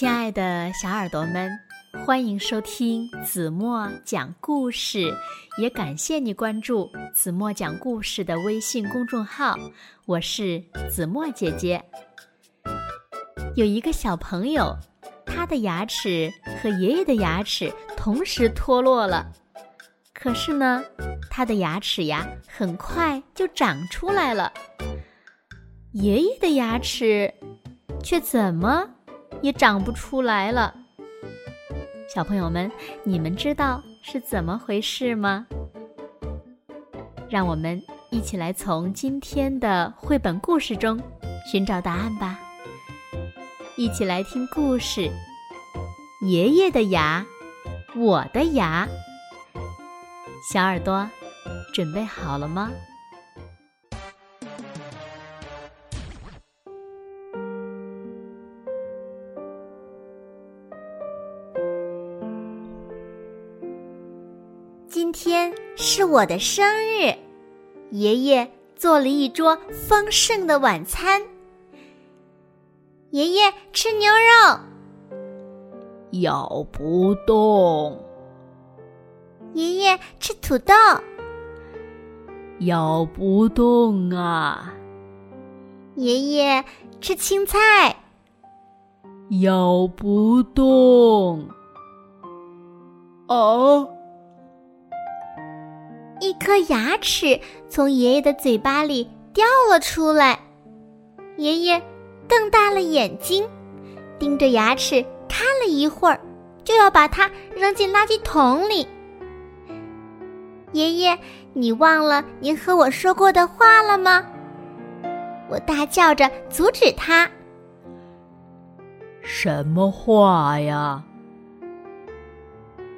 亲爱的小耳朵们，欢迎收听子墨讲故事，也感谢你关注子墨讲故事的微信公众号。我是子墨姐姐。有一个小朋友，他的牙齿和爷爷的牙齿同时脱落了，可是呢，他的牙齿呀很快就长出来了。爷爷的牙齿却怎么？也长不出来了。小朋友们，你们知道是怎么回事吗？让我们一起来从今天的绘本故事中寻找答案吧。一起来听故事：爷爷的牙，我的牙。小耳朵，准备好了吗？今天是我的生日，爷爷做了一桌丰盛的晚餐。爷爷吃牛肉，咬不动；爷爷吃土豆，咬不动啊；爷爷吃青菜，咬不动。哦。一颗牙齿从爷爷的嘴巴里掉了出来，爷爷瞪大了眼睛，盯着牙齿看了一会儿，就要把它扔进垃圾桶里。爷爷，你忘了您和我说过的话了吗？我大叫着阻止他。什么话呀？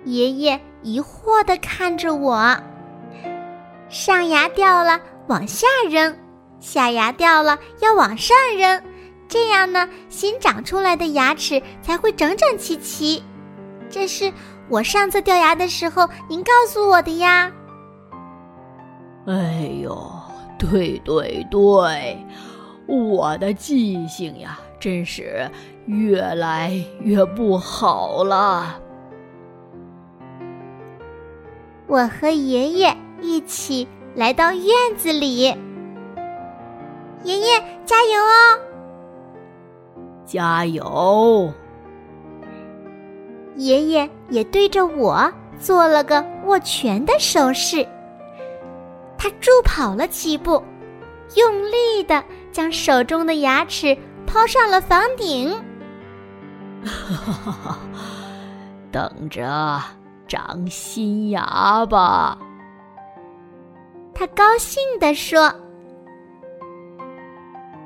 爷爷疑惑的看着我。上牙掉了，往下扔；下牙掉了，要往上扔。这样呢，新长出来的牙齿才会整整齐齐。这是我上次掉牙的时候您告诉我的呀。哎呦，对对对，我的记性呀，真是越来越不好了。我和爷爷。一起来到院子里，爷爷加油哦！加油！爷爷也对着我做了个握拳的手势。他助跑了几步，用力的将手中的牙齿抛上了房顶。哈哈哈！等着长新牙吧。他高兴地说：“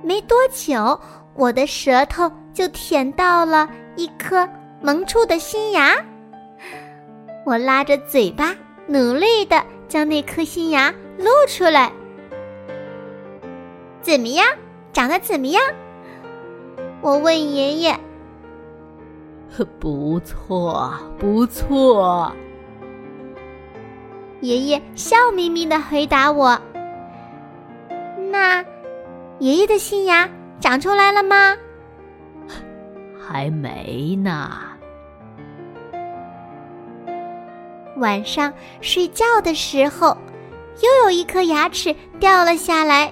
没多久，我的舌头就舔到了一颗萌出的新牙。我拉着嘴巴，努力的将那颗新牙露出来。怎么样？长得怎么样？”我问爷爷。“不错，不错。”爷爷笑眯眯的回答我：“那，爷爷的新牙长出来了吗？还没呢。晚上睡觉的时候，又有一颗牙齿掉了下来。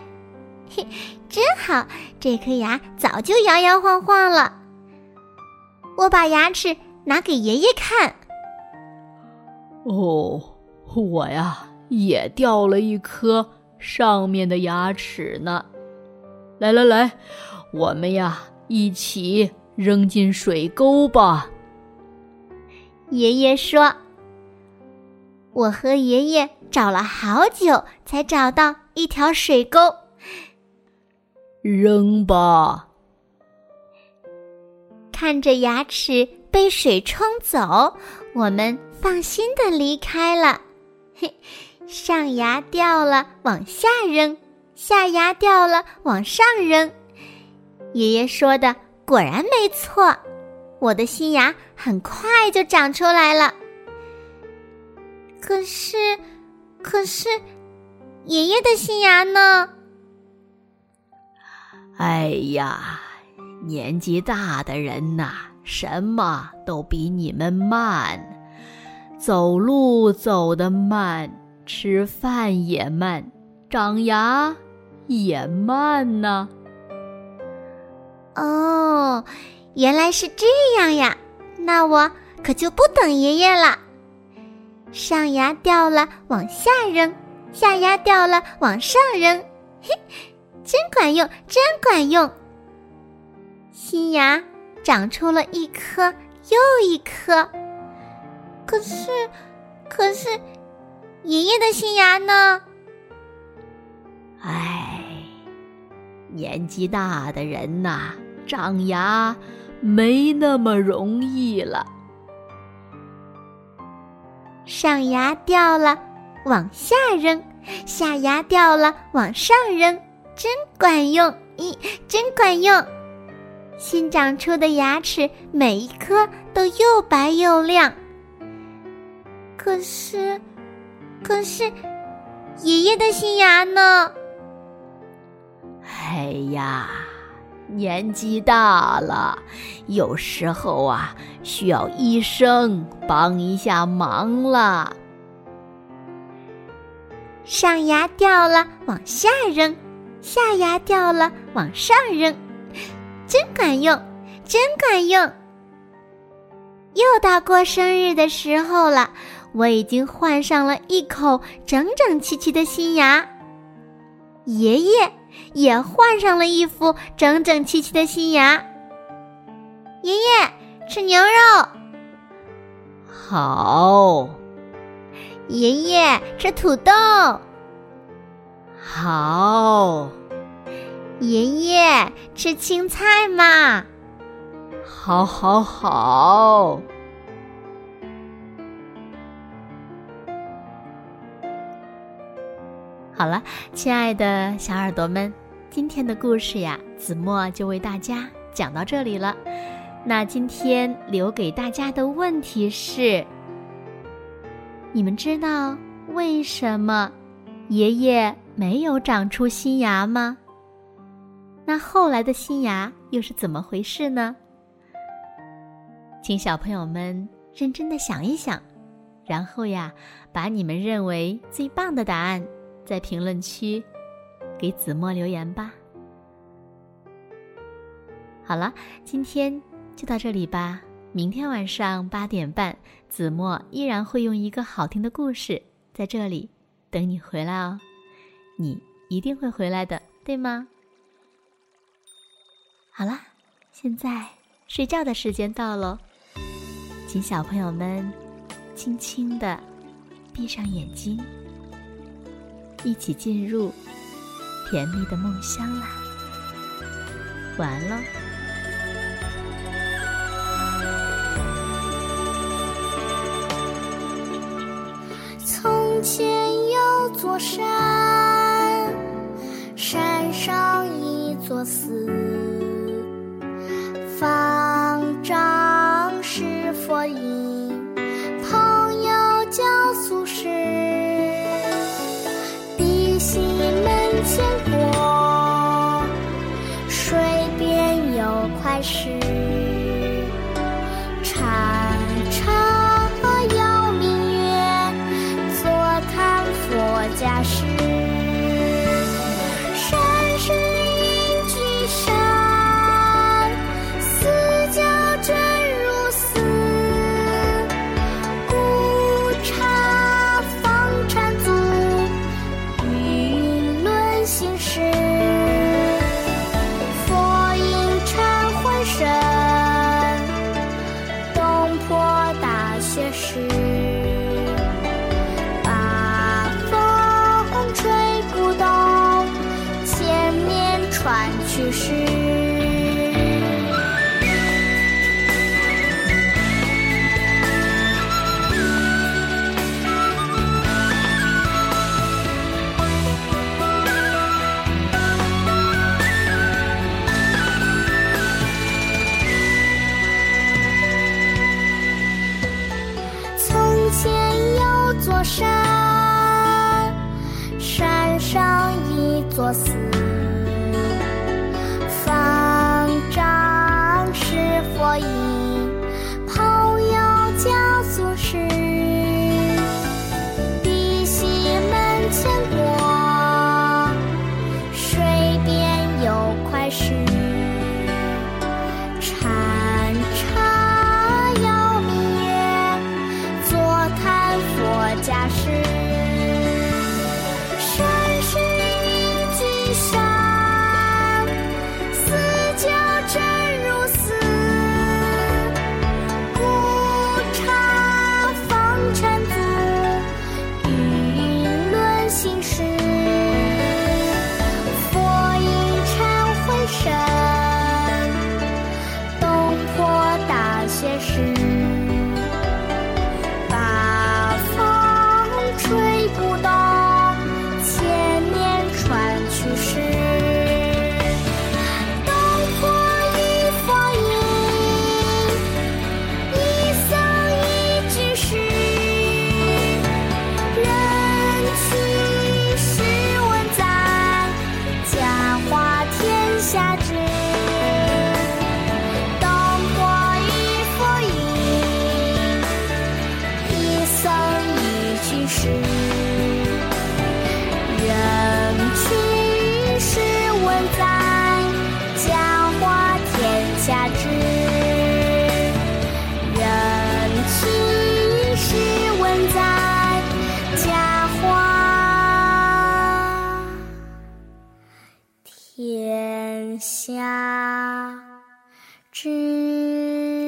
嘿，真好，这颗牙早就摇摇晃晃了。我把牙齿拿给爷爷看。哦。”我呀，也掉了一颗上面的牙齿呢。来来来，我们呀一起扔进水沟吧。爷爷说：“我和爷爷找了好久，才找到一条水沟。扔吧。”看着牙齿被水冲走，我们放心的离开了。上牙掉了，往下扔；下牙掉了，往上扔。爷爷说的果然没错，我的新牙很快就长出来了。可是，可是，爷爷的新牙呢？哎呀，年纪大的人呐，什么都比你们慢，走路走得慢，吃饭也慢，长牙也慢呢。哦，原来是这样呀！那我可就不等爷爷了。上牙掉了往下扔，下牙掉了往上扔，嘿，真管用，真管用。新牙长出了一颗又一颗，可是，可是，爷爷的新牙呢？唉，年纪大的人呐，长牙没那么容易了。上牙掉了，往下扔；下牙掉了，往上扔，真管用！咦，真管用！新长出的牙齿每一颗都又白又亮。可是，可是，爷爷的新牙呢？哎呀，年纪大了，有时候啊，需要医生帮一下忙了。上牙掉了，往下扔；下牙掉了，往上扔。真管用，真管用！又到过生日的时候了，我已经换上了一口整整齐齐的新牙。爷爷也换上了一副整整齐齐的新牙。爷爷吃牛肉，好。爷爷吃土豆，好。爷爷吃青菜嘛？好，好，好。好了，亲爱的小耳朵们，今天的故事呀，子墨就为大家讲到这里了。那今天留给大家的问题是：你们知道为什么爷爷没有长出新牙吗？那后来的新牙又是怎么回事呢？请小朋友们认真的想一想，然后呀，把你们认为最棒的答案在评论区给子墨留言吧。好了，今天就到这里吧。明天晚上八点半，子墨依然会用一个好听的故事在这里等你回来哦。你一定会回来的，对吗？好啦，现在睡觉的时间到喽，请小朋友们轻轻的闭上眼睛，一起进入甜蜜的梦乡啦。晚安喽。从前有座山，山上一座寺。门前过，水边有块石。去世。从前有座山，人去时文在家花天下知人去时在天下知